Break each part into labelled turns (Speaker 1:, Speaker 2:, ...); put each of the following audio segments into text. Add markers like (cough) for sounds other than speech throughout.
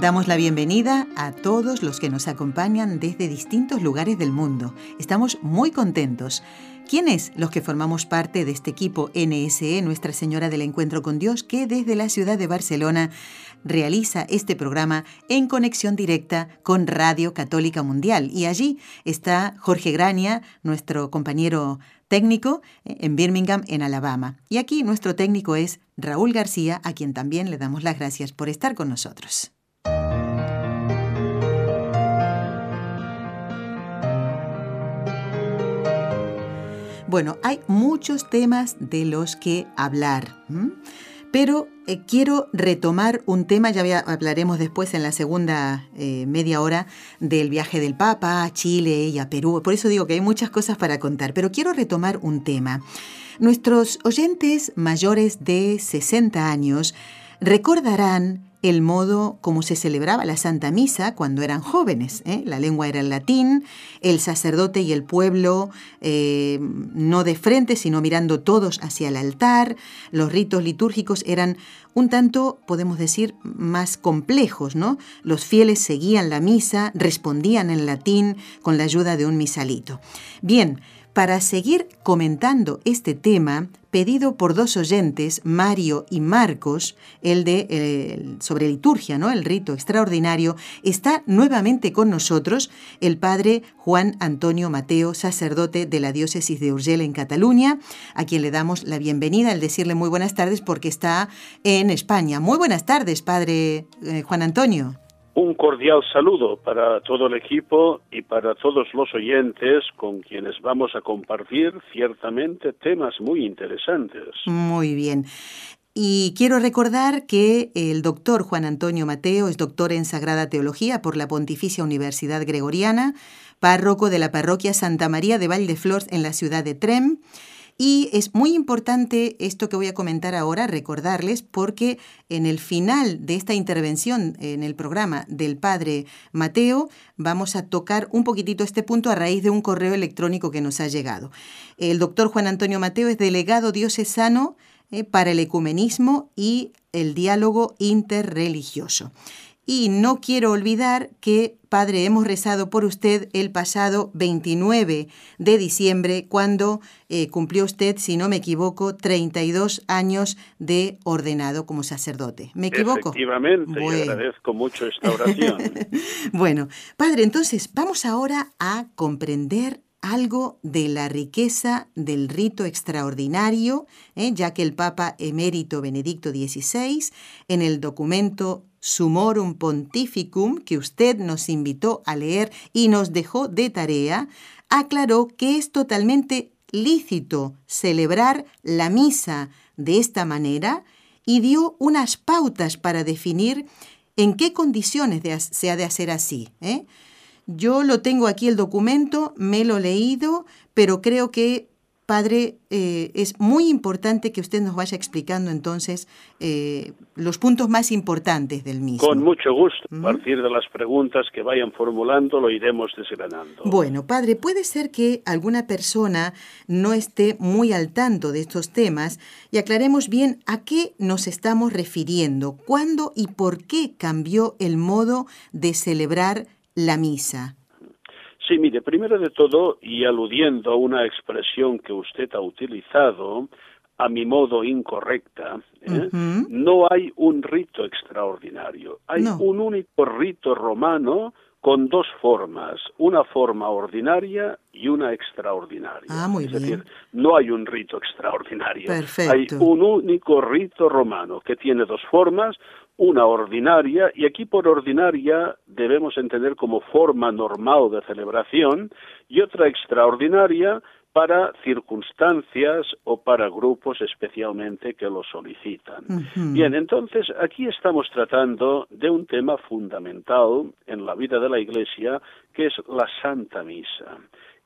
Speaker 1: Damos la bienvenida a todos los que nos acompañan desde distintos lugares del mundo. Estamos muy contentos. ¿Quiénes los que formamos parte de este equipo NSE, Nuestra Señora del Encuentro con Dios, que desde la ciudad de Barcelona realiza este programa en conexión directa con Radio Católica Mundial? Y allí está Jorge Grania, nuestro compañero técnico eh, en Birmingham, en Alabama. Y aquí nuestro técnico es Raúl García, a quien también le damos las gracias por estar con nosotros. Bueno, hay muchos temas de los que hablar, pero eh, quiero retomar un tema, ya hablaremos después en la segunda eh, media hora del viaje del Papa a Chile y a Perú, por eso digo que hay muchas cosas para contar, pero quiero retomar un tema. Nuestros oyentes mayores de 60 años recordarán el modo como se celebraba la Santa Misa cuando eran jóvenes. ¿eh? La lengua era el latín, el sacerdote y el pueblo eh, no de frente, sino mirando todos hacia el altar. Los ritos litúrgicos eran un tanto, podemos decir, más complejos, ¿no? Los fieles seguían la misa, respondían en latín con la ayuda de un misalito. Bien, para seguir comentando este tema, pedido por dos oyentes, Mario y Marcos, el de sobre liturgia, ¿no? El rito extraordinario, está nuevamente con nosotros el padre Juan Antonio Mateo, sacerdote de la diócesis de Urgel en Cataluña, a quien le damos la bienvenida al decirle muy buenas tardes porque está en España. Muy buenas tardes, padre eh, Juan Antonio.
Speaker 2: Un cordial saludo para todo el equipo y para todos los oyentes con quienes vamos a compartir ciertamente temas muy interesantes.
Speaker 1: Muy bien. Y quiero recordar que el doctor Juan Antonio Mateo es doctor en Sagrada Teología por la Pontificia Universidad Gregoriana, párroco de la parroquia Santa María de Valdeflor en la ciudad de Trem y es muy importante esto que voy a comentar ahora, recordarles, porque en el final de esta intervención en el programa del padre Mateo, vamos a tocar un poquitito este punto a raíz de un correo electrónico que nos ha llegado. El doctor Juan Antonio Mateo es delegado diocesano eh, para el ecumenismo y el diálogo interreligioso. Y no quiero olvidar que, Padre, hemos rezado por usted el pasado 29 de diciembre, cuando eh, cumplió usted, si no me equivoco, 32 años de ordenado como sacerdote. ¿Me equivoco?
Speaker 2: Efectivamente, y agradezco mucho esta oración. (laughs)
Speaker 1: bueno, Padre, entonces vamos ahora a comprender algo de la riqueza del rito extraordinario, ¿eh? ya que el Papa emérito Benedicto XVI, en el documento Sumorum Pontificum, que usted nos invitó a leer y nos dejó de tarea, aclaró que es totalmente lícito celebrar la misa de esta manera y dio unas pautas para definir en qué condiciones se ha de hacer así. ¿eh? Yo lo tengo aquí el documento, me lo he leído, pero creo que, padre, eh, es muy importante que usted nos vaya explicando entonces eh, los puntos más importantes del mismo.
Speaker 2: Con mucho gusto. A partir de las preguntas que vayan formulando lo iremos desgranando.
Speaker 1: Bueno, padre, puede ser que alguna persona no esté muy al tanto de estos temas y aclaremos bien a qué nos estamos refiriendo, cuándo y por qué cambió el modo de celebrar la misa?
Speaker 2: Sí, mire, primero de todo, y aludiendo a una expresión que usted ha utilizado, a mi modo incorrecta, ¿eh? no hay un rito extraordinario, hay un único rito romano con dos formas, una forma ordinaria y una extraordinaria.
Speaker 1: Ah, muy
Speaker 2: es
Speaker 1: bien.
Speaker 2: decir, no hay un rito extraordinario.
Speaker 1: Perfecto.
Speaker 2: Hay un único rito romano que tiene dos formas, una ordinaria, y aquí por ordinaria debemos entender como forma normal de celebración, y otra extraordinaria para circunstancias o para grupos especialmente que lo solicitan. Bien, entonces aquí estamos tratando de un tema fundamental en la vida de la Iglesia, que es la Santa Misa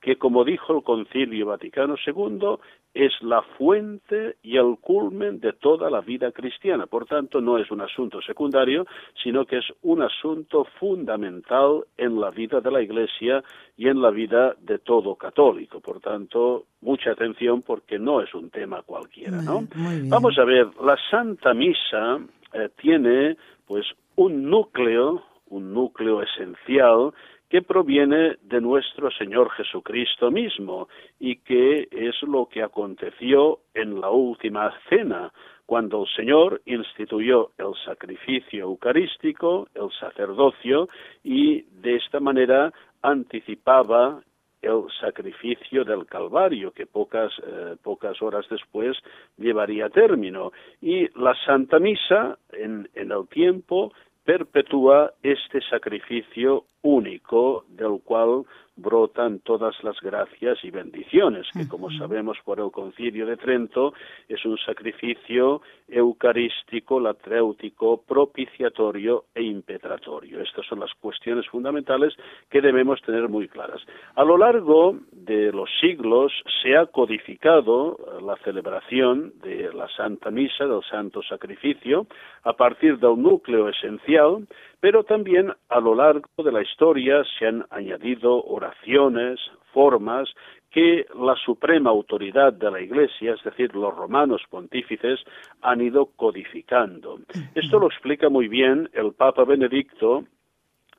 Speaker 2: que como dijo el Concilio Vaticano II, es la fuente y el culmen de toda la vida cristiana. Por tanto, no es un asunto secundario, sino que es un asunto fundamental en la vida de la Iglesia y en la vida de todo católico. Por tanto, mucha atención porque no es un tema cualquiera, ¿no? Vamos a ver, la Santa Misa eh, tiene pues un núcleo, un núcleo esencial que proviene de nuestro Señor Jesucristo mismo y que es lo que aconteció en la última cena, cuando el Señor instituyó el sacrificio eucarístico, el sacerdocio, y de esta manera anticipaba el sacrificio del Calvario, que pocas, eh, pocas horas después llevaría término. Y la Santa Misa, en, en el tiempo, perpetúa este sacrificio único del cual brotan todas las gracias y bendiciones, que como sabemos por el concilio de Trento es un sacrificio eucarístico, latréutico, propiciatorio e impetratorio. Estas son las cuestiones fundamentales que debemos tener muy claras. A lo largo de los siglos se ha codificado la celebración de la Santa Misa, del Santo Sacrificio, a partir del núcleo esencial pero también a lo largo de la historia se han añadido oraciones, formas que la suprema autoridad de la Iglesia, es decir, los romanos pontífices, han ido codificando. Esto lo explica muy bien el Papa Benedicto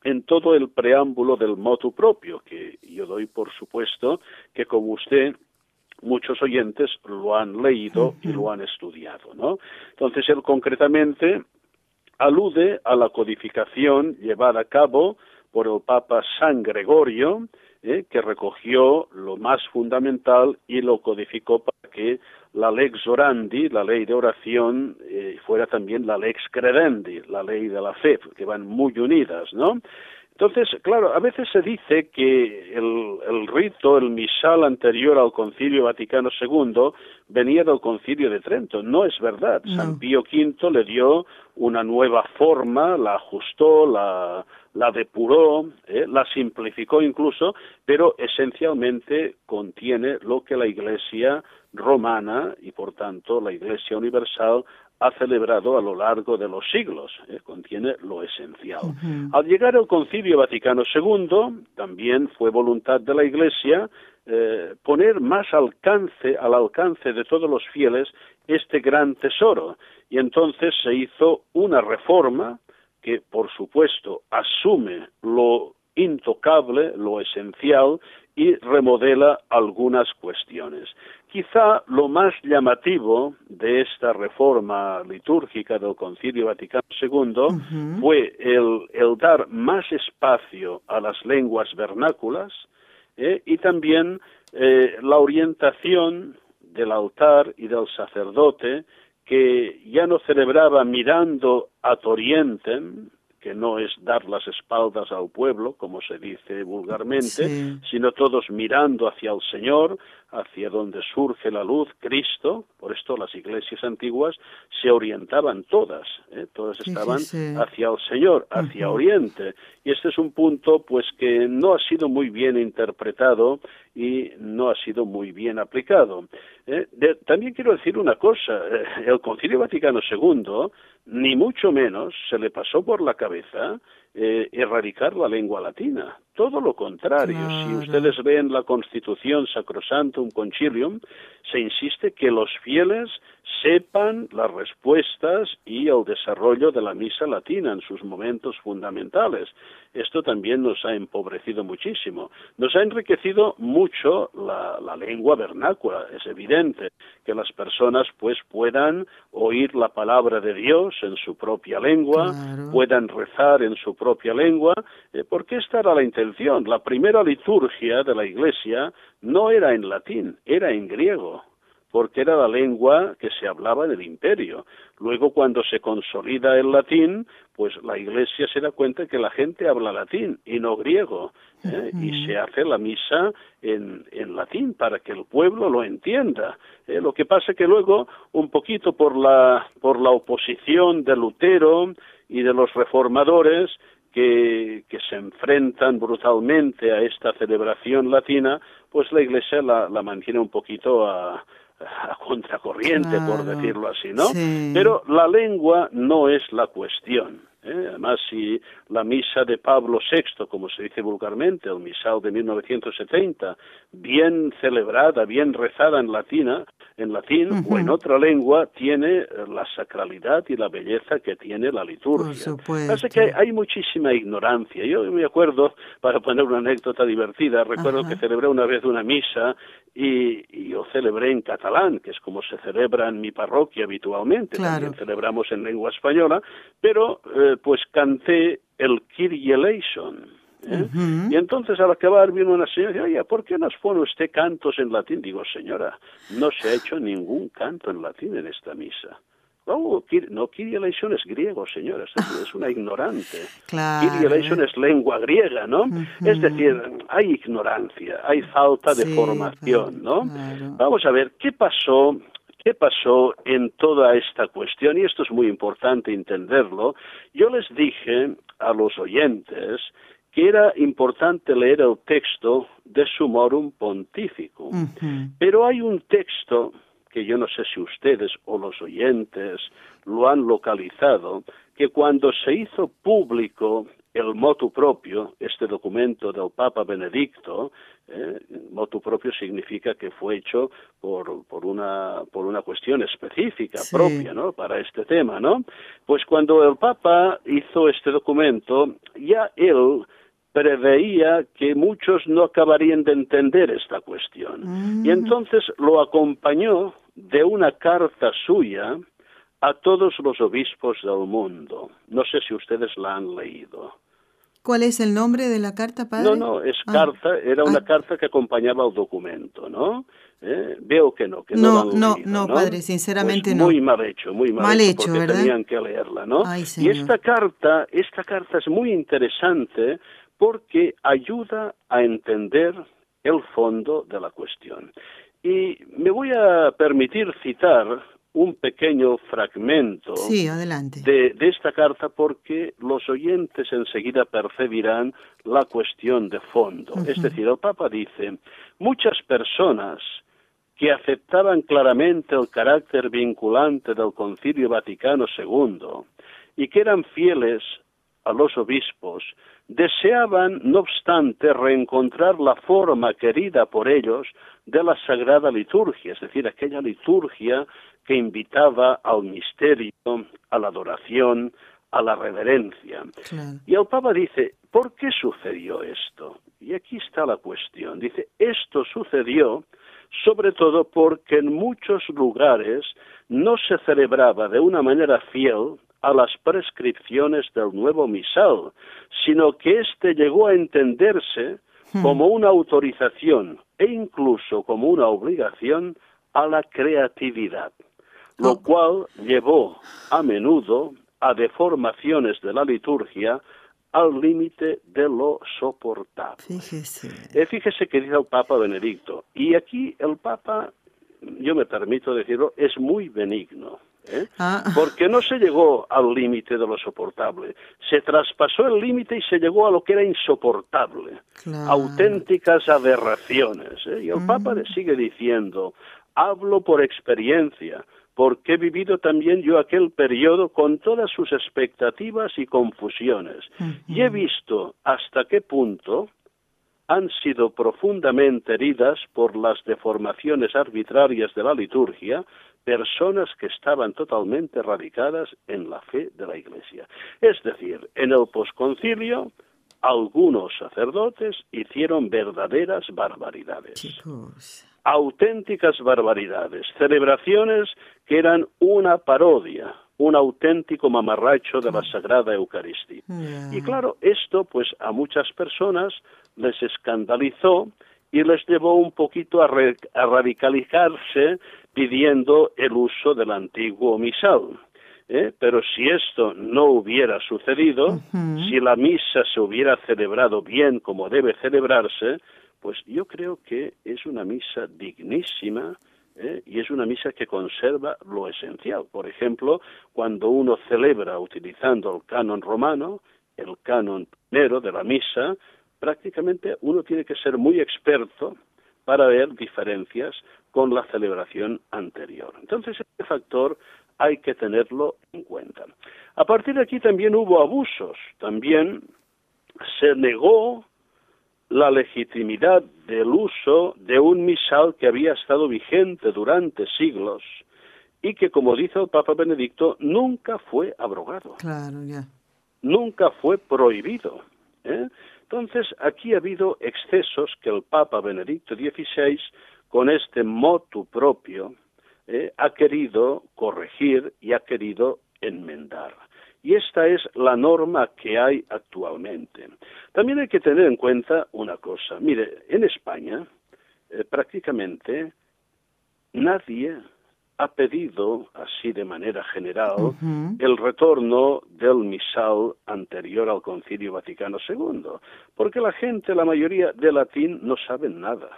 Speaker 2: en todo el preámbulo del motu propio, que yo doy por supuesto que como usted muchos oyentes lo han leído y lo han estudiado, ¿no? Entonces él concretamente alude a la codificación llevada a cabo por el Papa San Gregorio, eh, que recogió lo más fundamental y lo codificó para que la lex orandi, la ley de oración, eh, fuera también la lex credendi, la ley de la fe, que van muy unidas, ¿no? Entonces, claro, a veces se dice que el, rito, el misal anterior al Concilio Vaticano II venía del Concilio de Trento. No es verdad. San Pío V le dio una nueva forma, la ajustó, la, la depuró, ¿eh? la simplificó incluso, pero esencialmente contiene lo que la Iglesia romana y por tanto la Iglesia universal ha celebrado a lo largo de los siglos, ¿eh? contiene lo esencial. Al llegar al Concilio Vaticano II, también fue voluntad de la Iglesia eh, poner más alcance, al alcance de todos los fieles, este gran tesoro. Y entonces se hizo una reforma que, por supuesto, asume lo intocable, lo esencial, y remodela algunas cuestiones. Quizá lo más llamativo de esta reforma litúrgica del Concilio Vaticano II fue el, dar más espacio a las lenguas vernáculas eh, y también eh, la orientación del altar y del sacerdote que ya no celebraba mirando a oriente, que no es dar las espaldas al pueblo, como se dice vulgarmente, sino todos mirando hacia el Señor, hacia donde surge la luz, Cristo. Por esto las iglesias antiguas se orientaban todas, ¿eh? todas estaban hacia el Señor, hacia Oriente. Y este es un punto, pues, que no ha sido muy bien interpretado y no ha sido muy bien aplicado. ¿eh? también quiero decir una cosa: eh, el Concilio Vaticano II ni mucho menos se le pasó por la cabeza eh, erradicar la lengua latina. Todo lo contrario. Si ustedes ven la Constitución Sacrosantum Concilium, se insiste que los fieles sepan las respuestas y el desarrollo de la misa latina en sus momentos fundamentales. Esto también nos ha empobrecido muchísimo. Nos ha enriquecido mucho la, lengua vernácula. Es evidente que las personas pues puedan oír la palabra de Dios en su propia lengua, puedan rezar en su propia lengua, eh, porque esta era la intención. La primera liturgia de la Iglesia no era en latín, era en griego porque era la lengua que se hablaba en el imperio. Luego, cuando se consolida el latín, pues la Iglesia se da cuenta que la gente habla latín y no griego, ¿eh? y se hace la misa en, en, latín para que el pueblo lo entienda. ¿eh? Lo que pasa que luego, un poquito por la, por la oposición de Lutero y de los reformadores, que, que, se enfrentan brutalmente a esta celebración latina, pues la Iglesia la, la mantiene un poquito a, a contracorriente, por decirlo así, ¿no? Pero la lengua no es la cuestión. ¿Eh? Además, si la misa de Pablo VI, como se dice vulgarmente, el misal de 1970, bien celebrada, bien rezada en latina, en latín o en otra lengua, tiene eh, la sacralidad y la belleza que tiene la liturgia. Así que hay, muchísima ignorancia. Yo me acuerdo, para poner una anécdota divertida, recuerdo que celebré una vez una misa y, yo celebré en catalán, que es como se celebra en mi parroquia habitualmente. También celebramos en lengua española, pero eh, pues canté el Kyrie eleison. ¿eh? Y entonces al acabar vino una señora y dice, oye, ¿por qué nos pone usted cantos en latín? Digo, señora, no se ha hecho ningún canto en latín en esta misa. Oh, no, Kyrie eleison es griego, señora, es una ignorante. Claro. Kyrie eleison es lengua griega, ¿no? Es decir, hay ignorancia, hay falta de formación, ¿no? Vamos a ver, ¿qué pasó ¿Qué pasó en toda esta cuestión? Y esto es muy importante entenderlo. Yo les dije a los oyentes que era importante leer el texto de Sumorum Pontificum. Pero hay un texto que yo no sé si ustedes o los oyentes lo han localizado, que cuando se hizo público el motu propio, este documento del Papa Benedicto, eh, motu propio significa que fue hecho por, por, una, por una cuestión específica, propia, ¿no? Para este tema, ¿no? Pues cuando el Papa hizo este documento, ya él preveía que muchos no acabarían de entender esta cuestión. Y mm. entonces lo acompañó de una carta suya a todos los obispos del mundo. No sé si ustedes la han leído.
Speaker 1: ¿Cuál es el nombre de la carta, padre?
Speaker 2: No, no, es ah. carta, era una ah. carta que acompañaba al documento, ¿no? Eh, veo que no, que
Speaker 1: no, no, no, padre, sinceramente
Speaker 2: pues
Speaker 1: no.
Speaker 2: Muy mal hecho, muy mal, hecho, porque tenían que leerla, ¿no? y esta carta, esta carta es muy interesante porque ayuda a entender el fondo de la cuestión. Y me voy a permitir citar un pequeño fragmento De, esta carta porque los oyentes enseguida percibirán la cuestión de fondo. Es decir, el Papa dice, muchas personas que aceptaban claramente el carácter vinculante del Concilio Vaticano II y que eran fieles a los obispos, deseaban, no obstante, reencontrar la forma querida por ellos de la Sagrada Liturgia, es decir, aquella liturgia que invitaba al misterio, a la adoración, a la reverencia. Y el Papa dice, ¿por qué sucedió esto? Y aquí está la cuestión. Dice, esto sucedió sobre todo porque en muchos lugares no se celebraba de una manera fiel a las prescripciones del nuevo misal, sino que éste llegó a entenderse hmm. como una autorización e incluso como una obligación a la creatividad lo cual llevó a menudo a deformaciones de la liturgia al límite de lo soportable. Fíjese. Eh, fíjese que dice el Papa Benedicto, y aquí el Papa, yo me permito decirlo, es muy benigno. ¿eh? Ah. Porque no se llegó al límite de lo soportable, se traspasó el límite y se llegó a lo que era insoportable, auténticas aberraciones. ¿eh? Y el Papa le mm. sigue diciendo, hablo por experiencia, porque he vivido también yo aquel periodo con todas sus expectativas y confusiones, y he visto hasta qué punto han sido profundamente heridas por las deformaciones arbitrarias de la liturgia personas que estaban totalmente radicadas en la fe de la Iglesia. Es decir, en el posconcilio, algunos sacerdotes hicieron verdaderas barbaridades auténticas barbaridades, celebraciones que eran una parodia, un auténtico mamarracho de la Sagrada Eucaristía. Y claro, esto pues a muchas personas les escandalizó y les llevó un poquito a, radicalizarse pidiendo el uso del antiguo misal. ¿eh? Pero si esto no hubiera sucedido, si la misa se hubiera celebrado bien como debe celebrarse, pues yo creo que es una misa dignísima, ¿eh? y es una misa que conserva lo esencial. Por ejemplo, cuando uno celebra utilizando el canon romano, el canon primero de la misa, prácticamente uno tiene que ser muy experto para ver diferencias con la celebración anterior. Entonces, este factor hay que tenerlo en cuenta. A partir de aquí también hubo abusos, también se negó la legitimidad del uso de un misal que había estado vigente durante siglos y que, como dice el Papa Benedicto, nunca fue abrogado.
Speaker 1: Claro, ya.
Speaker 2: Nunca fue prohibido. ¿eh? Entonces, aquí ha habido excesos que el Papa Benedicto XVI, con este motu propio, eh, ha querido corregir y ha querido enmendar. Y esta es la norma que hay actualmente. También hay que tener en cuenta una cosa. Mire, en España eh, prácticamente nadie ha pedido, así de manera general, el retorno del misal anterior al Concilio Vaticano II, porque la gente, la mayoría de latín, no saben nada.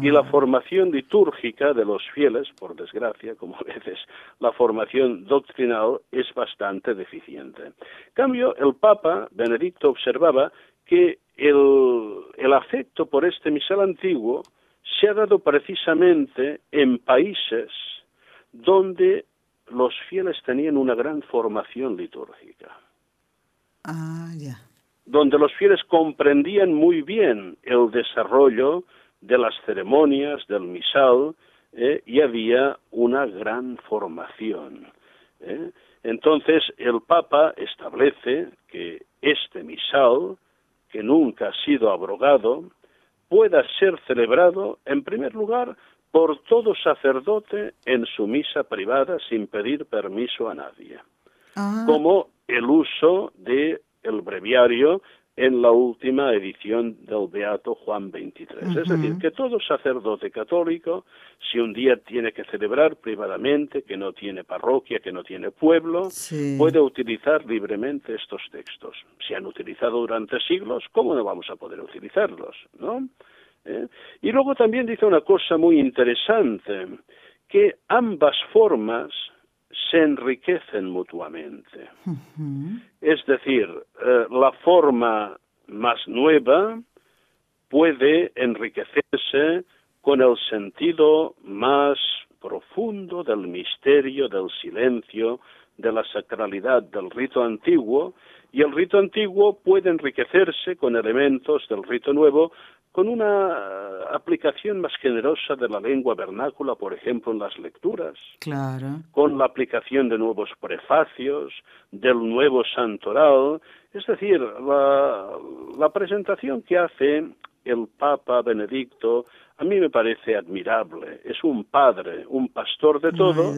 Speaker 2: Y la formación litúrgica de los fieles, por desgracia, como a veces la formación doctrinal es bastante deficiente. En cambio, el Papa Benedicto observaba que el, el afecto por este misal antiguo se ha dado precisamente en países donde los fieles tenían una gran formación litúrgica.
Speaker 1: Ah, ya.
Speaker 2: Donde los fieles comprendían muy bien el desarrollo de las ceremonias, del misal, eh, y había una gran formación. Eh. Entonces el Papa establece que este misal, que nunca ha sido abrogado, pueda ser celebrado, en primer lugar, por todo sacerdote en su misa privada sin pedir permiso a nadie, ah. como el uso de el breviario en la última edición del Beato Juan XXIII. Es decir, que todo sacerdote católico, si un día tiene que celebrar privadamente, que no tiene parroquia, que no tiene pueblo, puede utilizar libremente estos textos. Se han utilizado durante siglos, ¿cómo no vamos a poder utilizarlos? ¿no? ¿Eh? Y luego también dice una cosa muy interesante, que ambas formas se enriquecen mutuamente. Es decir, eh, la forma más nueva puede enriquecerse con el sentido más profundo del misterio, del silencio, de la sacralidad del rito antiguo, y el rito antiguo puede enriquecerse con elementos del rito nuevo con una aplicación más generosa de la lengua vernácula, por ejemplo, en las lecturas,
Speaker 1: claro.
Speaker 2: con la aplicación de nuevos prefacios, del nuevo santoral, es decir, la, la presentación que hace el Papa Benedicto a mí me parece admirable. Es un padre, un pastor de todo,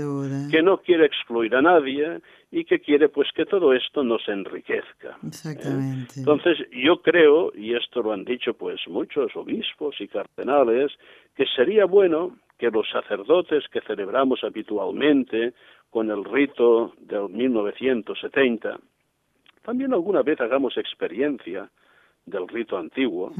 Speaker 2: que no quiere excluir a nadie y que quiere pues que todo esto nos enriquezca.
Speaker 1: ¿eh? Exactamente.
Speaker 2: Entonces yo creo, y esto lo han dicho pues muchos obispos y cardenales, que sería bueno que los sacerdotes que celebramos habitualmente con el rito del 1970, también alguna vez hagamos experiencia del rito antiguo,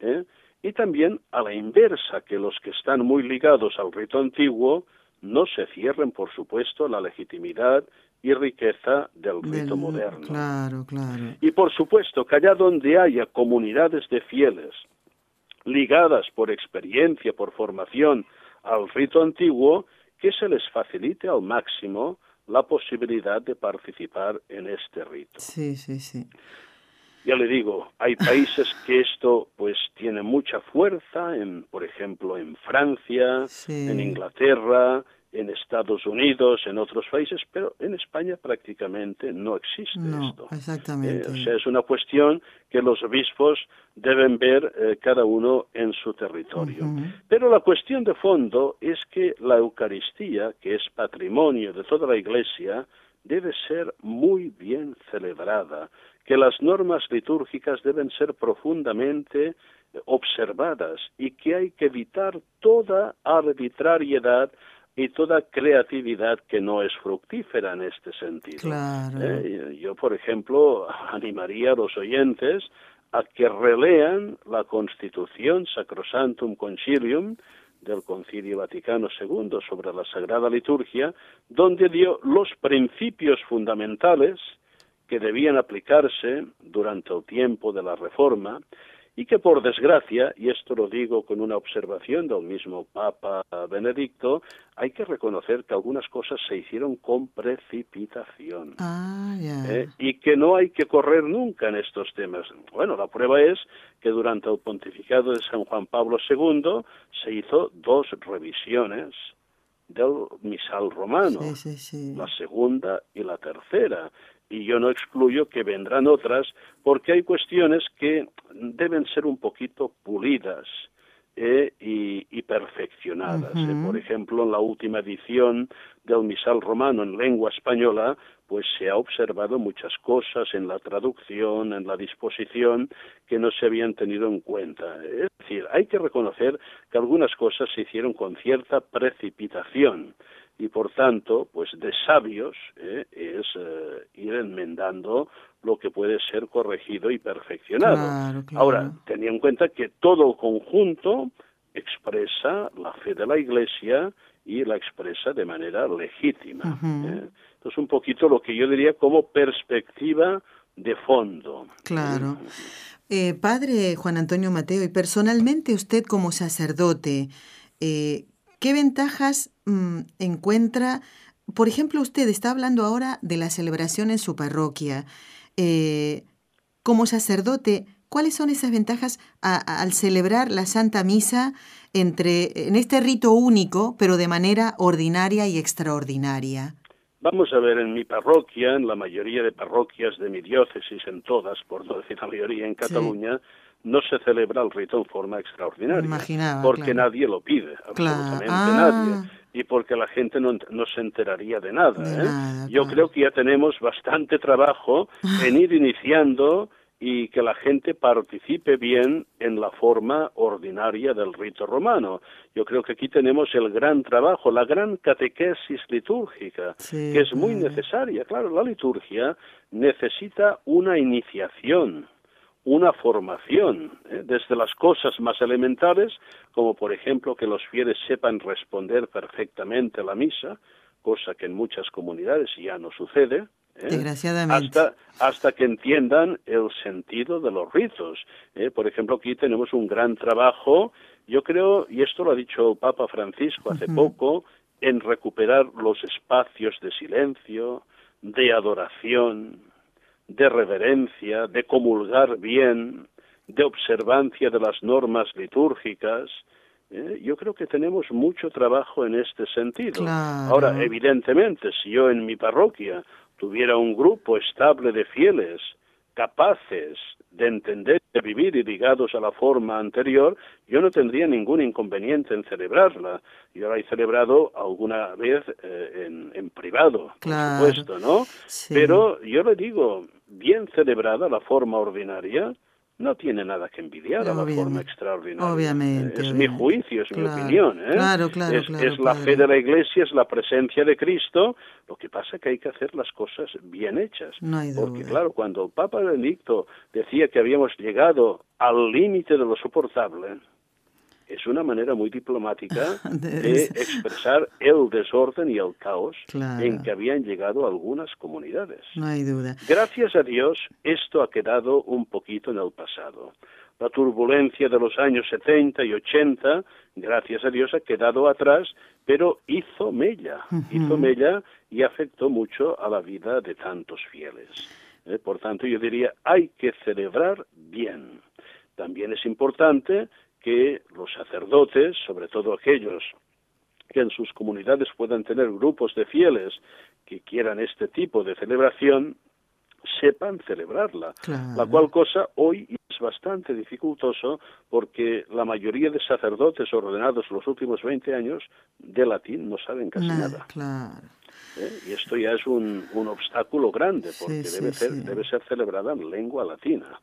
Speaker 2: ¿eh? y también a la inversa, que los que están muy ligados al rito antiguo no se cierren, por supuesto, la legitimidad y riqueza del rito moderno.
Speaker 1: Claro, claro.
Speaker 2: Y por supuesto que allá donde haya comunidades de fieles ligadas por experiencia, por formación al rito antiguo, que se les facilite al máximo la posibilidad de participar en este rito.
Speaker 1: Sí, sí, sí.
Speaker 2: Ya le digo, hay países que esto pues tiene mucha fuerza, en, por ejemplo en Francia, en Inglaterra, en Estados Unidos, en otros países, pero en España prácticamente no existe esto.
Speaker 1: Exactamente.
Speaker 2: Eh, o sea, es una cuestión que los obispos deben ver eh, cada uno en su territorio. Pero la cuestión de fondo es que la Eucaristía, que es patrimonio de toda la Iglesia, debe ser muy bien celebrada, que las normas litúrgicas deben ser profundamente observadas y que hay que evitar toda arbitrariedad y toda creatividad que no es fructífera en este sentido. Eh, yo, por ejemplo, animaría a los oyentes a que relean la Constitución Sacrosantum Concilium del Concilio Vaticano II sobre la Sagrada Liturgia, donde dio los principios fundamentales que debían aplicarse durante el tiempo de la Reforma y que por desgracia, y esto lo digo con una observación del mismo Papa Benedicto, hay que reconocer que algunas cosas se hicieron con precipitación
Speaker 1: ah,
Speaker 2: ¿eh? y que no hay que correr nunca en estos temas. Bueno, la prueba es que durante el pontificado de San Juan Pablo II se hizo dos revisiones del misal romano, la segunda y la tercera y yo no excluyo que vendrán otras, porque hay cuestiones que deben ser un poquito pulidas eh, y, perfeccionadas. Eh. Por ejemplo, en la última edición del Misal Romano en lengua española, pues se ha observado muchas cosas en la traducción, en la disposición, que no se habían tenido en cuenta. Es decir, hay que reconocer que algunas cosas se hicieron con cierta precipitación y por tanto, pues de sabios eh, es eh, ir enmendando lo que puede ser corregido y perfeccionado. Ahora, tenía en cuenta que todo conjunto expresa la fe de la Iglesia y la expresa de manera legítima. ¿eh? Entonces, un poquito lo que yo diría como perspectiva de fondo.
Speaker 1: Claro. padre Juan Antonio Mateo, y personalmente usted como sacerdote, ¿Qué ventajas mm, encuentra? Por ejemplo, usted está hablando ahora de la celebración en su parroquia. Eh, como sacerdote, ¿cuáles son esas ventajas al celebrar la Santa Misa entre, en este rito único, pero de manera ordinaria y extraordinaria?
Speaker 2: Vamos a ver, en mi parroquia, en la mayoría de parroquias de mi diócesis, en todas, por no decir la mayoría en Cataluña, no se celebra el rito en forma extraordinaria, porque nadie lo pide, absolutamente nadie, ah. y porque la gente no, se enteraría de nada. ¿eh? Yo creo que ya tenemos bastante trabajo (laughs) en ir iniciando y que la gente participe bien en la forma ordinaria del rito romano. Yo creo que aquí tenemos el gran trabajo, la gran catequesis litúrgica, que es muy necesaria. Claro, la liturgia necesita una iniciación una formación, ¿eh? desde las cosas más elementales, como por ejemplo que los fieles sepan responder perfectamente a la misa, cosa que en muchas comunidades ya no sucede,
Speaker 1: ¿eh? Desgraciadamente.
Speaker 2: Hasta, hasta que entiendan el sentido de los ritos. ¿eh? Por ejemplo, aquí tenemos un gran trabajo, yo creo, y esto lo ha dicho el Papa Francisco hace poco, en recuperar los espacios de silencio, de adoración, de reverencia, de comulgar bien, de observancia de las normas litúrgicas. ¿eh? Yo creo que tenemos mucho trabajo en este sentido. Ahora, evidentemente, si yo en mi parroquia tuviera un grupo estable de fieles, capaces de entender, de vivir y ligados a la forma anterior, yo no tendría ningún inconveniente en celebrarla. Yo la he celebrado alguna vez eh, en, privado, por supuesto, ¿no? Pero yo le digo, bien celebrada la forma ordinaria, no tiene nada que envidiar a la forma extraordinaria.
Speaker 1: Obviamente.
Speaker 2: Es mi juicio, es mi opinión. ¿eh?
Speaker 1: Claro, claro,
Speaker 2: es, es la fe de la Iglesia, es la presencia de Cristo. Lo que pasa es que hay que hacer las cosas bien hechas.
Speaker 1: No hay
Speaker 2: duda. Porque, claro, cuando el Papa Benedicto decía que habíamos llegado al límite de lo soportable, es una manera muy diplomática (laughs) de expresar el desorden y el caos en que habían llegado algunas comunidades.
Speaker 1: No hay duda.
Speaker 2: Gracias a Dios, esto ha quedado un poquito en el pasado. La turbulencia de los años 70 y 80, gracias a Dios, ha quedado atrás, pero hizo mella, hizo mella y afectó mucho a la vida de tantos fieles. Eh, por tanto, yo diría, hay que celebrar bien. También es importante que los sacerdotes, sobre todo aquellos que en sus comunidades puedan tener grupos de fieles que quieran este tipo de celebración, sepan celebrarla. La cual cosa hoy es bastante dificultoso porque la mayoría de sacerdotes ordenados los últimos 20 años de latín no saben casi nada. ¿Eh? Y esto ya es un, un obstáculo grande porque debe, ser, debe ser celebrada en lengua latina.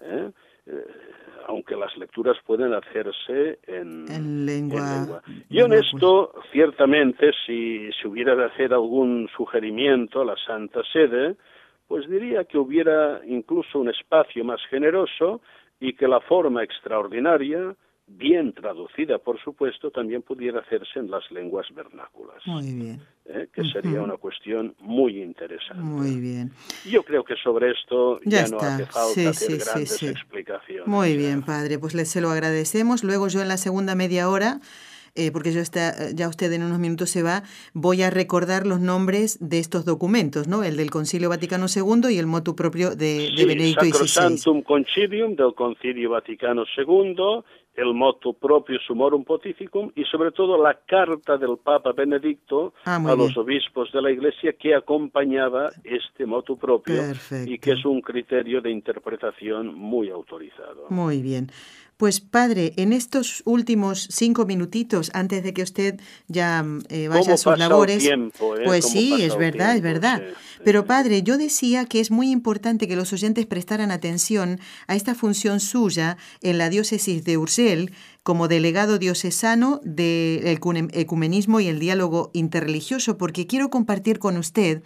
Speaker 2: ¿eh? Eh, aunque las lecturas pueden hacerse en,
Speaker 1: lengua.
Speaker 2: Yo en esto, ciertamente, si, si hubiera de hacer algún sugerimiento a la Santa Sede, pues diría que hubiera incluso un espacio más generoso y que la forma extraordinaria bien traducida, por supuesto, también pudiera hacerse en las lenguas vernáculas.
Speaker 1: Muy bien.
Speaker 2: ¿eh? Que sería una cuestión muy interesante.
Speaker 1: Muy bien.
Speaker 2: Yo creo que sobre esto ya, no hace falta hacer grandes explicaciones.
Speaker 1: Muy bien, padre. Pues le, se lo agradecemos. Luego yo en la segunda media hora eh, porque yo está, ya usted en unos minutos se va, voy a recordar los nombres de estos documentos, ¿no? El del Concilio Vaticano II y el motu propio de, de Benedicto
Speaker 2: XVI. Concilium del Concilio Vaticano II el motu propio sumorum pontificum y sobre todo la carta del Papa Benedicto ah, a los obispos de la Iglesia que acompañaba este motu propio y que es un criterio de interpretación muy autorizado.
Speaker 1: Muy bien. Pues padre, en estos últimos cinco minutitos, antes de que usted ya eh, vaya a sus labores,
Speaker 2: eh?
Speaker 1: pues sí, es verdad, es verdad. Pero padre, yo decía que es muy importante que los oyentes prestaran atención a esta función suya en la diócesis de Ursel como delegado diocesano del ecumenismo y el diálogo interreligioso, porque quiero compartir con usted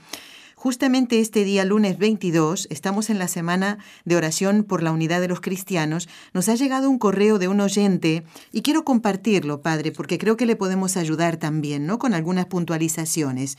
Speaker 1: Justamente este día, lunes 22, estamos en la semana de oración por la unidad de los cristianos. Nos ha llegado un correo de un oyente y quiero compartirlo, Padre, porque creo que le podemos ayudar también, ¿no? Con algunas puntualizaciones.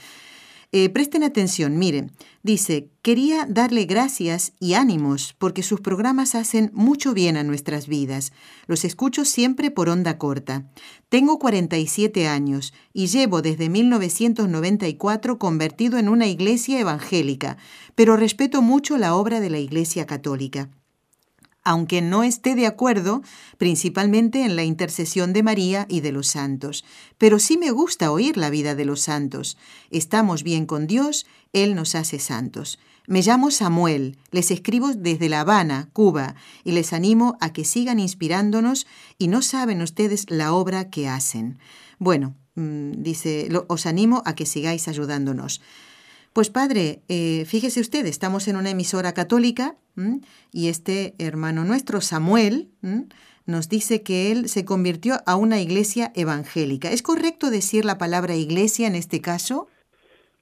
Speaker 1: Eh, presten atención, miren, dice, quería darle gracias y ánimos porque sus programas hacen mucho bien a nuestras vidas. Los escucho siempre por onda corta. Tengo 47 años y llevo desde 1994 convertido en una iglesia evangélica, pero respeto mucho la obra de la Iglesia Católica aunque no esté de acuerdo principalmente en la intercesión de María y de los santos. Pero sí me gusta oír la vida de los santos. Estamos bien con Dios, Él nos hace santos. Me llamo Samuel, les escribo desde La Habana, Cuba, y les animo a que sigan inspirándonos y no saben ustedes la obra que hacen. Bueno, mm, dice, os animo a que sigáis ayudándonos. Pues padre, eh, fíjese usted, estamos en una emisora católica y este hermano nuestro, Samuel, nos dice que él se convirtió a una iglesia evangélica. ¿Es correcto decir la palabra iglesia en este caso?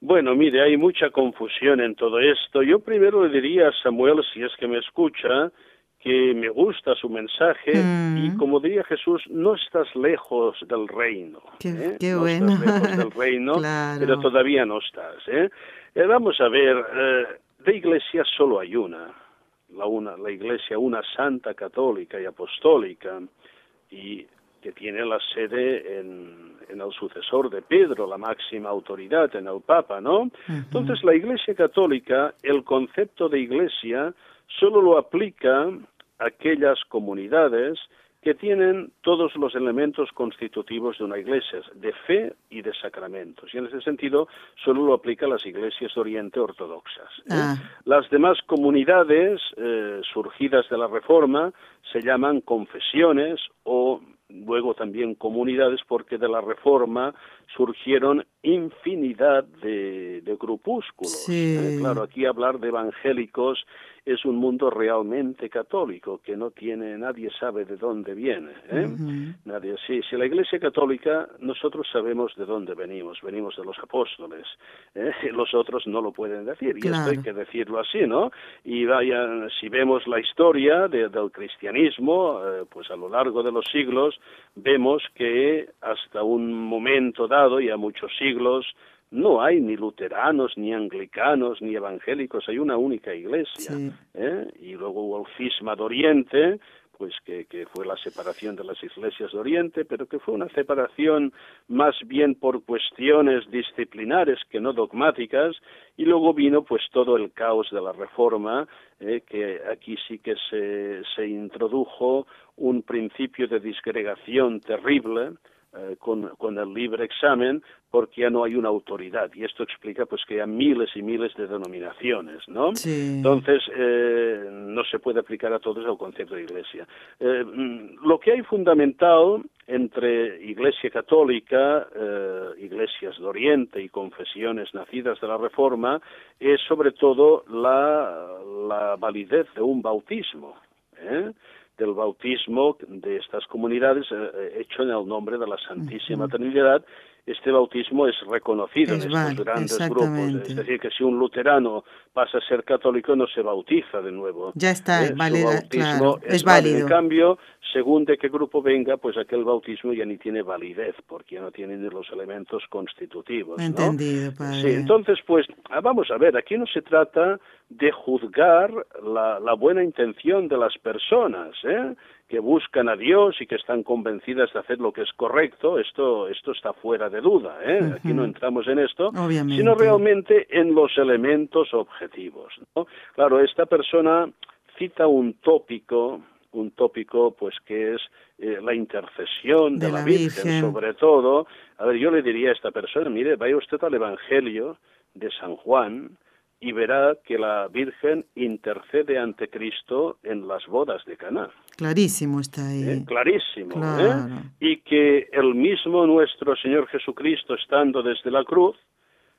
Speaker 2: Bueno, mire, hay mucha confusión en todo esto. Yo primero le diría a Samuel, si es que me escucha, que me gusta su mensaje y mm. como diría Jesús, no estás lejos del reino.
Speaker 1: Qué,
Speaker 2: ¿eh?
Speaker 1: bueno.
Speaker 2: Estás lejos del (laughs) reino, pero todavía no estás. ¿eh? Eh, vamos a ver, eh, de iglesia solo hay una, la, una, la iglesia, una santa católica y apostólica, y que tiene la sede en, en, el sucesor de Pedro, la máxima autoridad en el Papa, ¿no? Entonces, la Iglesia Católica, el concepto de Iglesia solo lo aplica a aquellas comunidades que tienen todos los elementos constitutivos de una iglesia, de fe y de sacramentos. Y en ese sentido solo lo aplica a las iglesias de Oriente ortodoxas. ¿eh? Ah. Las demás comunidades eh, surgidas de la Reforma se llaman confesiones o luego también comunidades porque de la Reforma surgieron infinidad de, grupúsculos. ¿eh? Claro, aquí hablar de evangélicos es un mundo realmente católico que no tiene nadie sabe de dónde viene ¿eh? nadie sí si la Iglesia católica nosotros sabemos de dónde venimos venimos de los apóstoles ¿eh? (laughs) los otros no lo pueden decir y esto hay que decirlo así no y vaya si vemos la historia del cristianismo eh, pues a lo largo de los siglos vemos que hasta un momento dado y a muchos siglos no hay ni luteranos, ni anglicanos, ni evangélicos, hay una única iglesia. ¿eh? Y luego hubo el cisma de Oriente, pues que, que, fue la separación de las iglesias de Oriente, pero que fue una separación más bien por cuestiones disciplinares que no dogmáticas, y luego vino pues todo el caos de la reforma, ¿eh? que aquí sí que se, se introdujo un principio de disgregación terrible, eh, con, con, el libre examen porque ya no hay una autoridad. Y esto explica pues que hay miles y miles de denominaciones no entonces eh, no se puede aplicar a todos el concepto de iglesia. Eh, mm, lo que hay fundamental entre iglesia católica iglesias de oriente y confesiones nacidas de la reforma es sobre todo la, la validez de un bautismo del bautismo de estas comunidades eh, hecho en el nombre de la Santísima Trinidad este bautismo es reconocido en estos grandes grupos. Es decir, que si un luterano pasa a ser católico, no se bautiza de nuevo.
Speaker 1: Ya está, ¿Eh? bautismo es, válido.
Speaker 2: En cambio, según de qué grupo venga, pues aquel bautismo ya ni tiene validez, porque ya no tiene ni los elementos constitutivos.
Speaker 1: Entendido, padre.
Speaker 2: Sí, entonces, pues, ah, vamos a ver, aquí no se trata de juzgar la, la buena intención de las personas, ¿eh? Que buscan a Dios y que están convencidas de hacer lo que es correcto, esto, esto está fuera de duda, ¿eh? aquí no entramos en esto, sino realmente en los elementos objetivos. ¿no? Claro, esta persona cita un tópico, un tópico pues que es eh, la intercesión de, la, Virgen, sobre todo. A ver, yo le diría a esta persona, mire, vaya usted al Evangelio de San Juan, y verá que la Virgen intercede ante Cristo en las bodas de Caná.
Speaker 1: Clarísimo está ahí.
Speaker 2: ¿Eh? Clarísimo. ¿eh? Y que el mismo nuestro Señor Jesucristo, estando desde la cruz,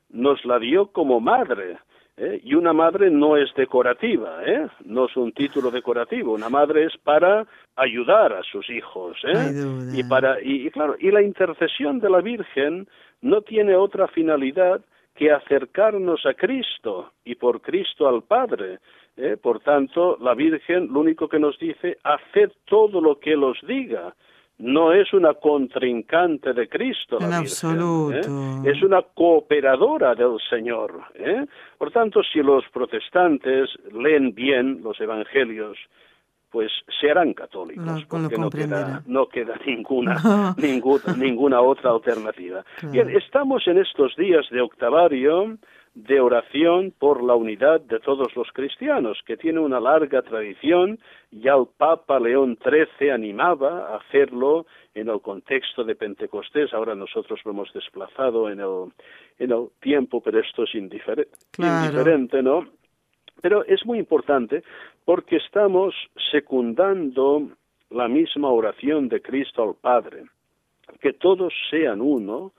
Speaker 2: nos la dio como madre. ¿eh? Y una madre no es decorativa, ¿eh? no es un título decorativo. Una madre es para ayudar a sus hijos. ¿eh? Y para y claro, y la intercesión de la Virgen no tiene otra finalidad que acercarnos a Cristo y por Cristo al Padre. ¿eh? Por tanto, la Virgen lo único que nos dice, haced todo lo que Él os diga. No es una contrincante de Cristo. La
Speaker 1: en
Speaker 2: Virgen,
Speaker 1: absoluto.
Speaker 2: ¿eh? Es una cooperadora del Señor. ¿eh? Por tanto, si los protestantes leen bien los evangelios pues se harán católicos, porque no queda, no queda ninguna, (laughs) ninguna, otra alternativa. Bien, estamos en estos días de octavario de oración por la unidad de todos los cristianos, que tiene una larga tradición, ya el Papa León XIII animaba a hacerlo en el contexto de Pentecostés, ahora nosotros lo hemos desplazado en el, en el tiempo, pero esto es indiferente, ¿no? Pero es muy importante porque estamos secundando la misma oración de Cristo al Padre, que todos sean uno,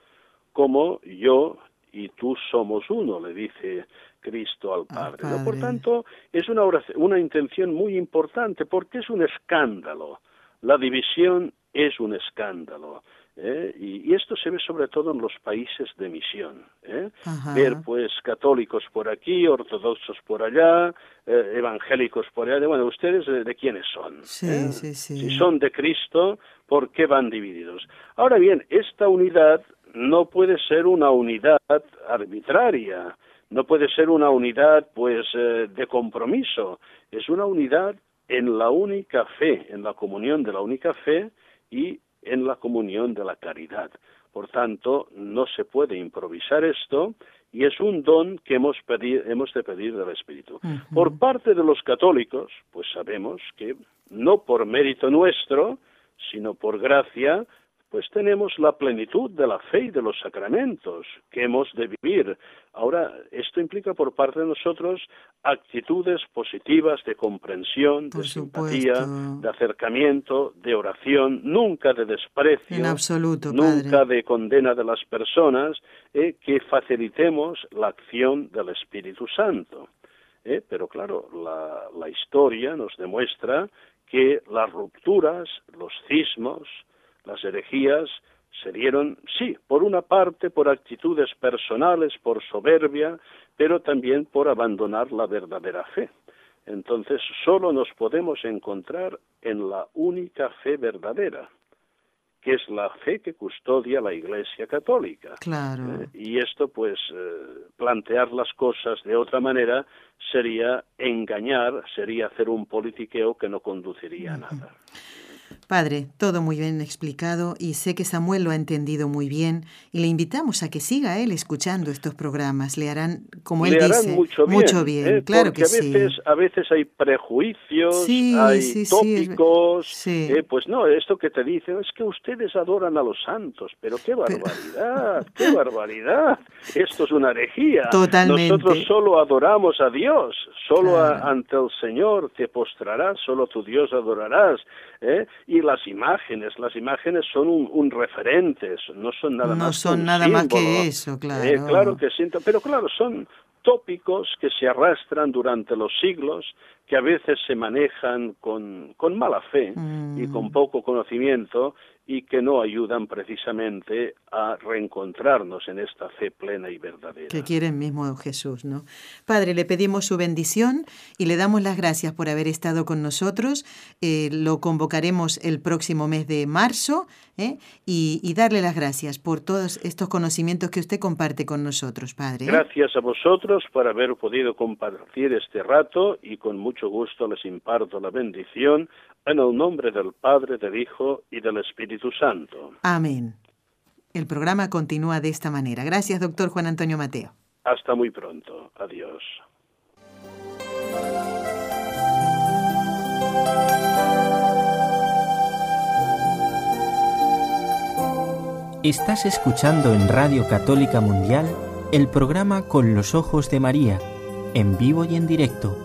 Speaker 2: como yo y tú somos uno, le dice Cristo al Padre. Por tanto, es una, oración, una intención muy importante porque es un escándalo. La división es un escándalo. ¿Eh? Y, esto se ve sobre todo en los países de misión. ¿eh? Ver pues católicos por aquí, ortodoxos por allá, eh, evangélicos por allá. Bueno, ¿ustedes de, quiénes son?
Speaker 1: Sí, sí, sí.
Speaker 2: Si son de Cristo, ¿por qué van divididos? Ahora bien, esta unidad no puede ser una unidad arbitraria, no puede ser una unidad pues de compromiso, es una unidad en la única fe, en la comunión de la única fe y en la comunión de la caridad. Por tanto, no se puede improvisar esto y es un don que hemos, hemos de pedir del Espíritu. Por parte de los católicos, pues sabemos que no por mérito nuestro, sino por gracia, pues tenemos la plenitud de la fe y de los sacramentos que hemos de vivir. Ahora, esto implica por parte de nosotros actitudes positivas de comprensión, de simpatía, de acercamiento, de oración, nunca de desprecio, nunca de condena de las personas, eh, que facilitemos la acción del Espíritu Santo. Eh, pero claro, la, la historia nos demuestra que las rupturas, los cismos, las herejías se dieron, sí, por una parte por actitudes personales, por soberbia, pero también por abandonar la verdadera fe. Entonces solo nos podemos encontrar en la única fe verdadera, que es la fe que custodia la Iglesia Católica.
Speaker 1: Claro.
Speaker 2: Eh, y esto, pues, eh, plantear las cosas de otra manera sería engañar, sería hacer un politiqueo que no conduciría a (laughs) nada.
Speaker 1: Padre, todo muy bien explicado y sé que Samuel lo ha entendido muy bien y le invitamos a que siga él escuchando estos programas. Le harán, como él dice, mucho bien. ¿eh? claro que
Speaker 2: a veces,
Speaker 1: sí.
Speaker 2: A veces hay prejuicios, hay tópicos. ¿eh? pues no, esto que te dicen es que ustedes adoran a los santos, pero qué barbaridad, qué barbaridad. Esto es una herejía.
Speaker 1: Totalmente.
Speaker 2: Nosotros solo adoramos a Dios, solo ante el Señor te postrarás, solo tu Dios adorarás. ¿eh? Y las imágenes, las imágenes son un, referente, no son nada más.
Speaker 1: No son nada más que eso, claro.
Speaker 2: Eh, claro que sí, pero claro, son tópicos que se arrastran durante los siglos, que a veces se manejan con, con mala fe y con mm. poco conocimiento y que no ayudan precisamente a reencontrarnos en esta fe plena y verdadera.
Speaker 1: Que quiere el mismo Jesús, ¿no? Padre, le pedimos su bendición y le damos las gracias por haber estado con nosotros. Eh, lo convocaremos el próximo mes de marzo ¿eh? y, y, darle las gracias por todos estos conocimientos que usted comparte con nosotros, Padre.
Speaker 2: Gracias a vosotros por haber podido compartir este rato y con mucho gusto les imparto la bendición en el nombre del Padre, del Hijo y del Espíritu Santo.
Speaker 1: Amén. El programa continúa de esta manera. Gracias, doctor Juan Antonio Mateo.
Speaker 2: Hasta muy pronto. Adiós.
Speaker 3: Estás escuchando en Radio Católica Mundial el programa Con los Ojos de María, en vivo y en directo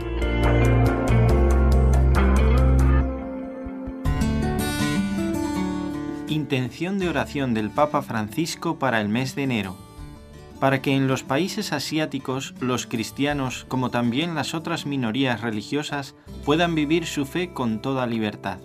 Speaker 3: Intención de oración del Papa Francisco para el mes de enero, para que en los países asiáticos los cristianos, como también las otras minorías religiosas, puedan vivir su fe con toda libertad.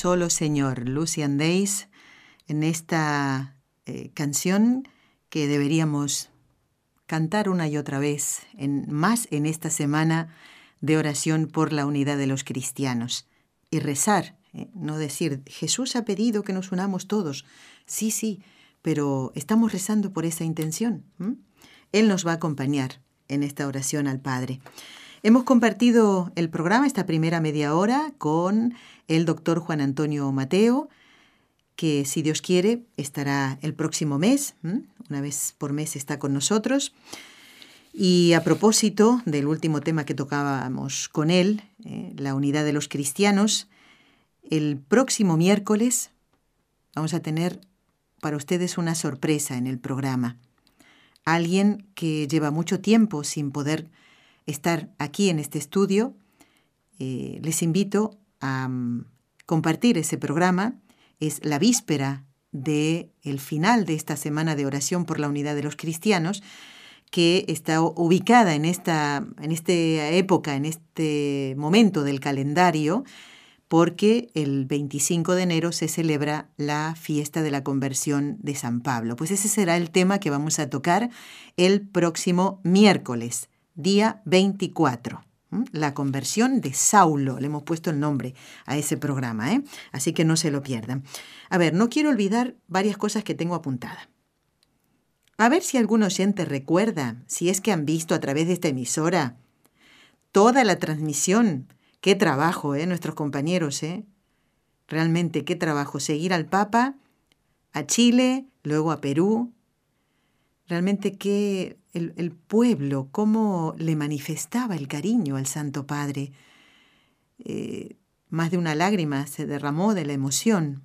Speaker 1: Solo Señor, Lucian Days, en esta eh, canción que deberíamos cantar una y otra vez, en, más en esta semana de oración por la unidad de los cristianos. Y rezar, eh, no decir, Jesús ha pedido que nos unamos todos. Sí, sí, pero estamos rezando por esa intención. Él nos va a acompañar en esta oración al Padre. Hemos compartido el programa, esta primera media hora, con el doctor Juan Antonio Mateo, que si Dios quiere estará el próximo mes, una vez por mes está con nosotros. Y a propósito del último tema que tocábamos con él, eh, la unidad de los cristianos, el próximo miércoles vamos a tener para ustedes una sorpresa en el programa. Alguien que lleva mucho tiempo sin poder estar aquí en este estudio, eh, les invito a mm, compartir ese programa. Es la víspera del el final de esta semana de oración por la unidad de los cristianos, que está ubicada en esta, en esta época, en este momento del calendario, porque el 25 de enero se celebra la fiesta de la conversión de San Pablo. Pues ese será el tema que vamos a tocar el próximo miércoles, día 24. La conversión de Saulo, le hemos puesto el nombre a ese programa, ¿eh? así que no se lo pierdan. A ver, no quiero olvidar varias cosas que tengo apuntadas. A ver si algún oyente recuerda, si es que han visto a través de esta emisora, toda la transmisión Qué trabajo, ¿eh? Nuestros compañeros, ¿eh? Realmente, qué trabajo. Seguir al Papa, a Chile, luego a Perú. Realmente, qué el, pueblo, cómo le manifestaba el cariño al Santo Padre. Eh, más de una lágrima se derramó de la emoción.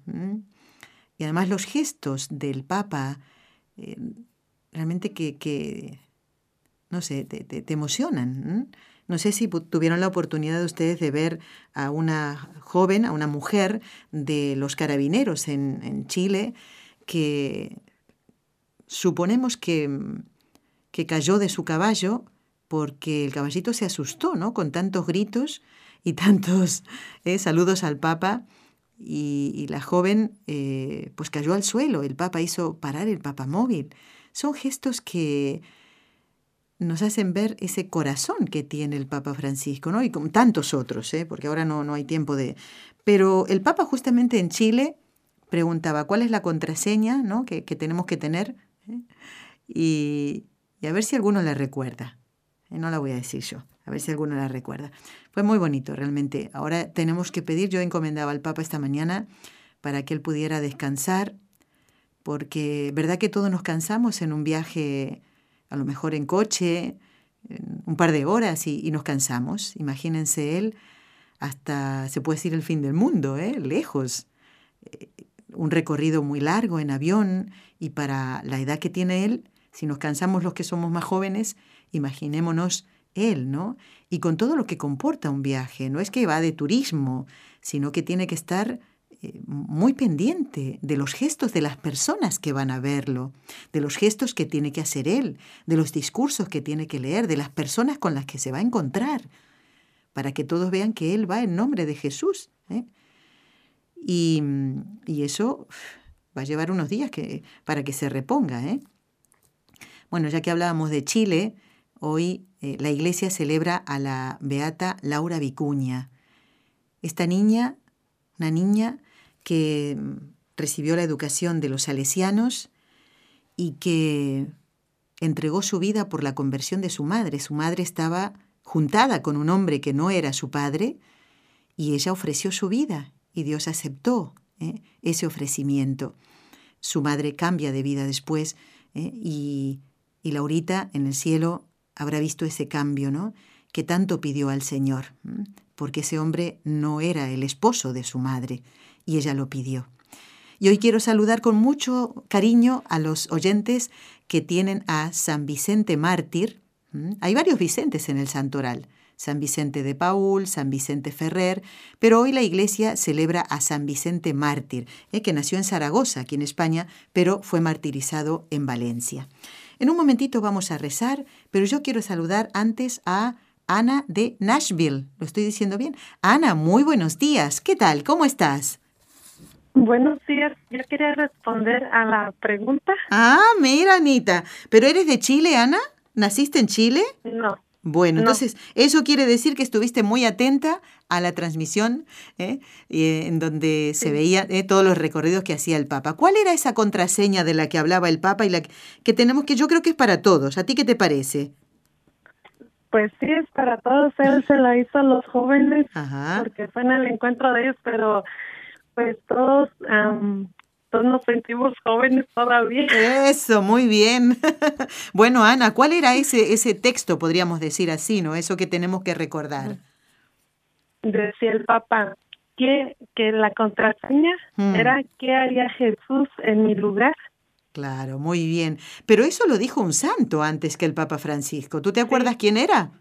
Speaker 1: Y además los gestos del Papa, eh, realmente que, no sé, te, emocionan. No sé si tuvieron la oportunidad de ustedes de ver a una joven, a una mujer de los carabineros en, Chile, que suponemos que, que cayó de su caballo porque el caballito se asustó, ¿no? Con tantos gritos y tantos eh, saludos al Papa. Y, la joven eh, pues cayó al suelo. El Papa hizo parar el Papa móvil. Son gestos que nos hacen ver ese corazón que tiene el Papa Francisco, ¿no? Y con tantos otros, ¿eh? porque ahora no, no hay tiempo de... Pero el Papa justamente en Chile preguntaba cuál es la contraseña ¿no? que, tenemos que tener ¿eh? Y, a ver si alguno la recuerda. ¿eh? No la voy a decir yo, a ver si alguno la recuerda. Fue muy bonito realmente. Ahora tenemos que pedir, yo encomendaba al Papa esta mañana para que él pudiera descansar, porque verdad que todos nos cansamos en un viaje a lo mejor en coche, un par de horas y, nos cansamos. Imagínense él hasta, se puede decir, el fin del mundo, ¿eh? lejos. Eh, un recorrido muy largo en avión y para la edad que tiene él, si nos cansamos los que somos más jóvenes, imaginémonos él, ¿no? Y con todo lo que comporta un viaje, no es que va de turismo, sino que tiene que estar eh, muy pendiente de los gestos de las personas que van a verlo, de los gestos que tiene que hacer él, de los discursos que tiene que leer, de las personas con las que se va a encontrar, para que todos vean que él va en nombre de Jesús. ¿eh? Y, eso va a llevar unos días que, para que se reponga. ¿eh? Bueno, ya que hablábamos de Chile, hoy la iglesia celebra a la beata Laura Vicuña. Esta niña, una niña que recibió la educación de los salesianos y que entregó su vida por la conversión de su madre. Su madre estaba juntada con un hombre que no era su padre y ella ofreció su vida y Dios aceptó ¿eh? ese ofrecimiento. Su madre cambia de vida después ¿eh? y, y, Laurita en el cielo habrá visto ese cambio, ¿no? Que tanto pidió al Señor, porque ese hombre no era el esposo de su madre, y ella lo pidió. Y hoy quiero saludar con mucho cariño a los oyentes que tienen a San Vicente Mártir. Hay varios Vicentes en el Santoral. San Vicente de Paul, San Vicente Ferrer, pero hoy la iglesia celebra a San Vicente Mártir, ¿eh? que nació en Zaragoza, aquí en España, pero fue martirizado en Valencia. En un momentito vamos a rezar, pero yo quiero saludar antes a Ana de Nashville. ¿Lo estoy diciendo bien? Ana, muy buenos días. ¿Qué tal? ¿Cómo estás?
Speaker 4: Buenos días, yo quería responder a la pregunta.
Speaker 1: Ah, mira, Anita. ¿Pero eres de Chile, Ana? ¿Naciste en Chile?
Speaker 4: No.
Speaker 1: Bueno, entonces eso quiere decir que estuviste muy atenta a la transmisión ¿eh? eh en donde se veía eh, todos los recorridos que hacía el Papa. ¿Cuál era esa contraseña de la que hablaba el Papa y la que tenemos que yo creo que es para todos? ¿A ti qué te parece?
Speaker 4: Pues sí, es para todos. Él se la hizo a los jóvenes porque fue en el encuentro de ellos, pero pues todos nos sentimos jóvenes todavía.
Speaker 1: Eso, muy bien. (laughs) bueno, Ana, ¿cuál era ese, ese texto, podríamos decir así, ¿no? Eso que tenemos que recordar.
Speaker 4: Decía el Papa que, que la contraseña hmm. era ¿qué haría Jesús en mi lugar?
Speaker 1: Claro, muy bien. Pero eso lo dijo un santo antes que el Papa Francisco. ¿Tú te acuerdas quién era?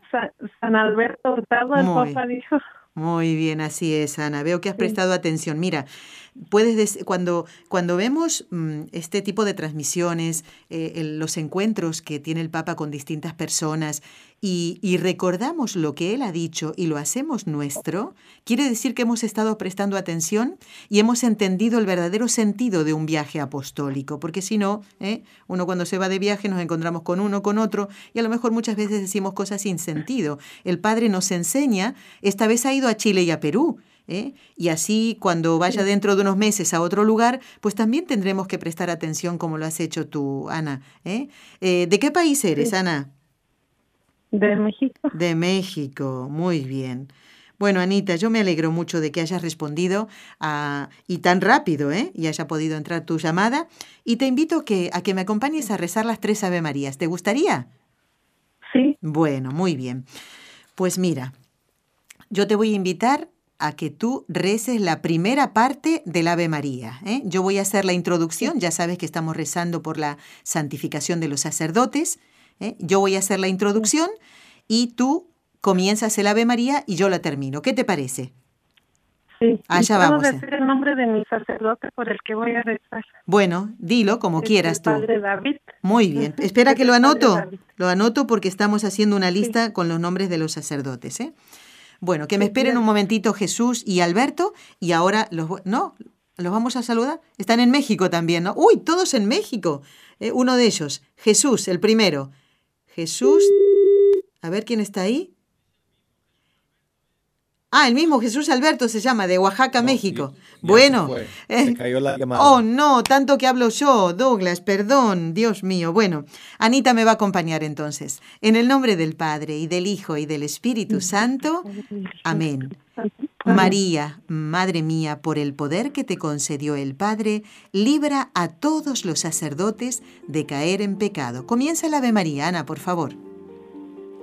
Speaker 4: San, Alberto Hurtado, el Papa dijo.
Speaker 1: Muy bien, así es, Ana. Veo que has prestado atención. Mira, puedes cuando, cuando vemos mm, este tipo de transmisiones, eh, los encuentros que tiene el Papa con distintas personas y, recordamos lo que él ha dicho y lo hacemos nuestro, quiere decir que hemos estado prestando atención y hemos entendido el verdadero sentido de un viaje apostólico, porque si no, ¿eh? uno cuando se va de viaje nos encontramos con uno, con otro, y a lo mejor muchas veces decimos cosas sin sentido. El Padre nos enseña, esta vez ha ido a Chile y a Perú, ¿Eh? Y así cuando vaya dentro de unos meses a otro lugar, pues también tendremos que prestar atención como lo has hecho tú, Ana. ¿eh? Eh, ¿De qué país eres, Ana?
Speaker 4: De México.
Speaker 1: De México, muy bien. Bueno, Anita, yo me alegro mucho de que hayas respondido a, y tan rápido, ¿eh? Y haya podido entrar tu llamada. Y te invito que, a que me acompañes a rezar las tres Ave Marías. ¿Te gustaría?
Speaker 4: Sí.
Speaker 1: Bueno, muy bien. Pues mira, yo te voy a invitar a que tú reces la primera parte del Ave María. ¿eh? Yo voy a hacer la introducción, ya sabes que estamos rezando por la santificación de los sacerdotes. ¿eh? Yo voy a hacer la introducción y tú comienzas el Ave María y yo la termino. ¿Qué te parece?
Speaker 4: Sí. Allá vamos. decir el nombre de mi sacerdote por el que voy a rezar.
Speaker 1: Bueno, dilo como quieras tú.
Speaker 4: Padre David.
Speaker 1: Muy bien. (laughs) Espera que lo anoto. Lo anoto porque estamos haciendo una lista con los nombres de los sacerdotes. ¿eh? Bueno, que me esperen un momentito Jesús y Alberto y ahora los... No, los vamos a saludar. Están en México también, ¿no? Uy, todos en México. ¿eh? uno de ellos, Jesús, el primero. Jesús, a ver quién está ahí. Ah, el mismo Jesús Alberto se llama, de Oaxaca, México. bueno.
Speaker 5: Eh, cayó la
Speaker 1: Oh, no, tanto que hablo yo, Douglas, perdón, Dios mío. Bueno, Anita me va a acompañar entonces. En el nombre del Padre, y del Hijo, y del Espíritu Santo. Amén. María, Madre mía, por el poder que te concedió el Padre, libra a todos los sacerdotes de caer en pecado. Comienza la Ave María, Ana, por favor.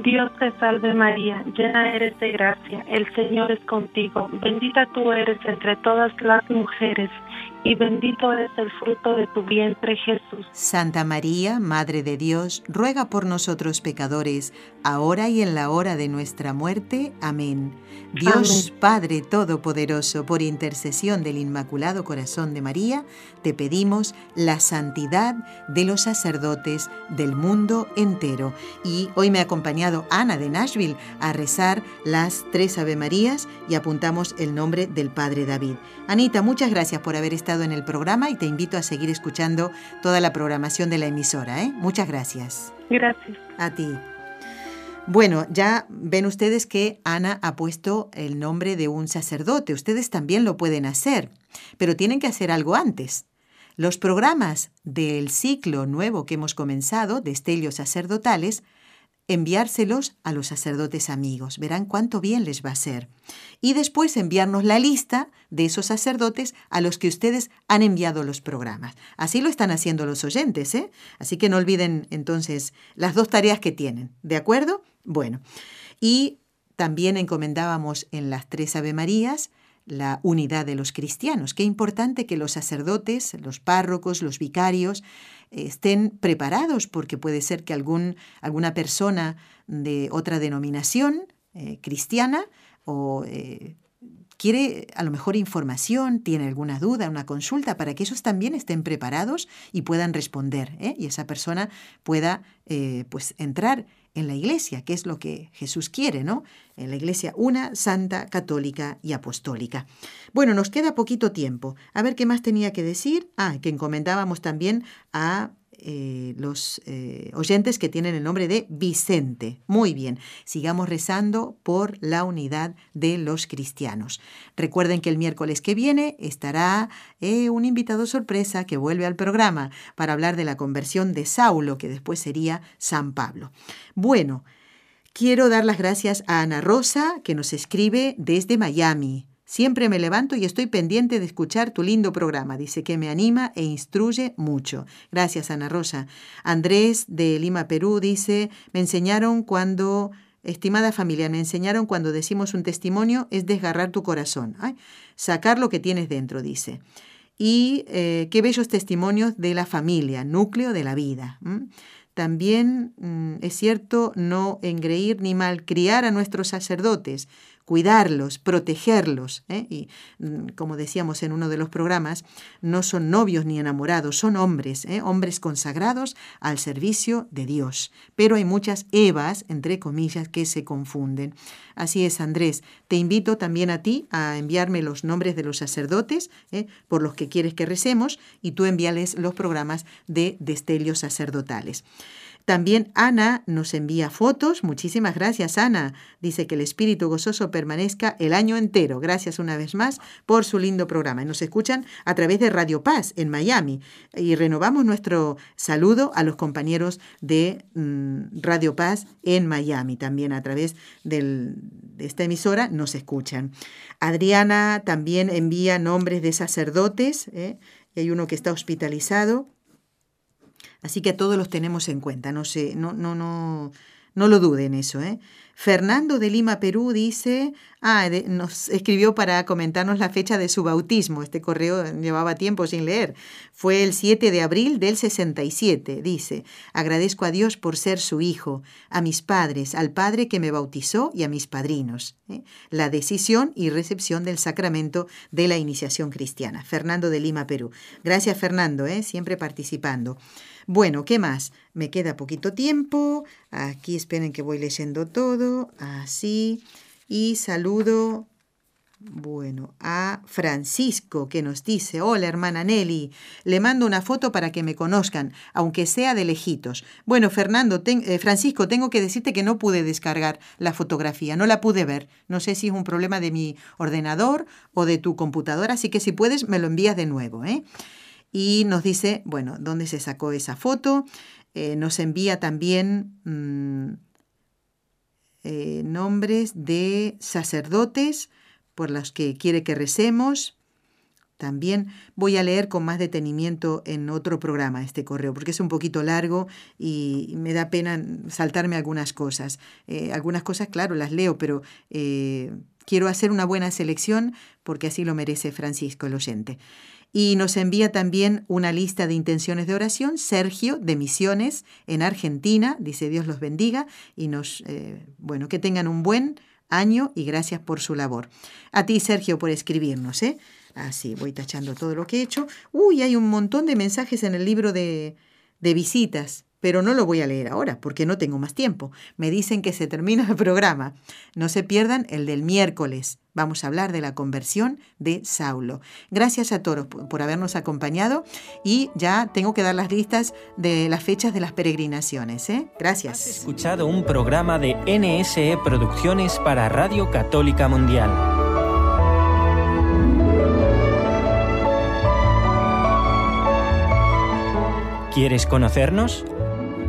Speaker 4: Dios te salve María, llena eres de gracia, el Señor es contigo, bendita tú eres entre todas las mujeres y bendito es el fruto de tu vientre Jesús.
Speaker 1: Santa María, Madre de Dios, ruega por nosotros pecadores, ahora y en la hora de nuestra muerte. Amén. Dios Padre Todopoderoso, por intercesión del Inmaculado Corazón de María, te pedimos la santidad de los sacerdotes del mundo entero. Y hoy me ha acompañado Ana de Nashville a rezar las tres Ave Marías y apuntamos el nombre del Padre David. Anita, muchas gracias por haber estado en el programa y te invito a seguir escuchando toda la programación de la emisora. ¿eh? Muchas gracias.
Speaker 4: Gracias.
Speaker 1: A ti. Bueno, ya ven ustedes que Ana ha puesto el nombre de un sacerdote. Ustedes también lo pueden hacer, pero tienen que hacer algo antes. Los programas del ciclo nuevo que hemos comenzado, de Estelios Sacerdotales, enviárselos a los sacerdotes amigos. Verán cuánto bien les va a hacer. Y después enviarnos la lista de esos sacerdotes a los que ustedes han enviado los programas. Así lo están haciendo los oyentes, ¿eh? Así que no olviden entonces las dos tareas que tienen. ¿De acuerdo? Bueno. Y también encomendábamos en las tres Ave Marías la unidad de los cristianos. Qué importante que los sacerdotes, los párrocos, los vicarios, estén preparados porque puede ser que algún, alguna persona de otra denominación eh, cristiana o eh, quiere a lo mejor información, tiene alguna duda, una consulta, para que ellos también estén preparados y puedan responder ¿eh? y esa persona pueda pues entrar en la iglesia, que es lo que Jesús quiere, ¿no? En la iglesia una, santa, católica y apostólica. Bueno, nos queda poquito tiempo. A ver qué más tenía que decir. Ah, que encomendábamos también a eh, los eh, oyentes que tienen el nombre de Vicente. Muy bien, sigamos rezando por la unidad de los cristianos. Recuerden que el miércoles que viene estará eh, un invitado sorpresa que vuelve al programa para hablar de la conversión de Saulo, que después sería San Pablo. Bueno, quiero dar las gracias a Ana Rosa, que nos escribe desde Miami. Siempre me levanto y estoy pendiente de escuchar tu lindo programa. Dice que me anima e instruye mucho. Gracias, Ana Rosa. Andrés de Lima, Perú, dice, me enseñaron cuando, estimada familia, me enseñaron cuando decimos un testimonio es desgarrar tu corazón. sacar lo que tienes dentro, dice. Y eh, qué bellos testimonios de la familia, núcleo de la vida. También mm, es cierto no engreír ni malcriar a nuestros sacerdotes, cuidarlos, protegerlos. ¿eh? Y mm, como decíamos en uno de los programas, no son novios ni enamorados, son hombres, ¿eh? hombres consagrados al servicio de Dios. Pero hay muchas Evas, entre comillas, que se confunden. Así es, Andrés. Te invito también a ti a enviarme los nombres de los sacerdotes ¿eh? por los que quieres que recemos y tú envíales los programas de destelios sacerdotales. También Ana nos envía fotos. Muchísimas gracias, Ana. Dice que el espíritu gozoso permanezca el año entero. Gracias una vez más por su lindo programa. Nos escuchan a través de Radio Paz en Miami. Y renovamos nuestro saludo a los compañeros de mm, Radio Paz en Miami. También a través de esta emisora nos escuchan. Adriana también envía nombres de sacerdotes. ¿eh? hay uno que está hospitalizado. Así que todos los tenemos en cuenta, no sé, no, no, no, no lo duden eso, ¿eh? Fernando de Lima, Perú, dice, ah, nos escribió para comentarnos la fecha de su bautismo. Este correo llevaba tiempo sin leer. Fue el 7 de abril del 67. Dice, agradezco a Dios por ser su hijo, a mis padres, al padre que me bautizó y a mis padrinos. ¿eh? La decisión y recepción del sacramento de la iniciación cristiana. Fernando de Lima, Perú. Gracias, Fernando, ¿eh? siempre participando. Bueno, ¿qué más? Me queda poquito tiempo. Aquí esperen que voy leyendo todo. Así. Y saludo, bueno, a Francisco que nos dice, hola hermana Nelly, le mando una foto para que me conozcan, aunque sea de lejitos. Bueno, Fernando, eh, Francisco, tengo que decirte que no pude descargar la fotografía, no la pude ver. No sé si es un problema de mi ordenador o de tu computadora, así que si puedes me lo envías de nuevo, ¿eh? Y nos dice, bueno, dónde se sacó esa foto. Eh, nos envía también mm, eh, nombres de sacerdotes por los que quiere que recemos. También voy a leer con más detenimiento en otro programa este correo, porque es un poquito largo y me da pena saltarme algunas cosas. Eh, algunas cosas, claro, las leo, pero quiero hacer una buena selección porque así lo merece Francisco, el oyente. Y nos envía también una lista de intenciones de oración, Sergio, de Misiones, en Argentina, dice Dios los bendiga y nos, eh, bueno, que tengan un buen año y gracias por su labor. A ti, Sergio, por escribirnos, ¿eh? Así, voy tachando todo lo que he hecho. Uy, hay un montón de mensajes en el libro de, de visitas pero no lo voy a leer ahora porque no tengo más tiempo. Me dicen que se termina el programa. No se pierdan el del miércoles. Vamos a hablar de la conversión de Saulo. Gracias a todos por habernos acompañado y ya tengo que dar las listas de las fechas de las peregrinaciones. ¿eh? Gracias.
Speaker 3: Has escuchado un programa de NSE Producciones para Radio Católica Mundial. ¿Quieres conocernos?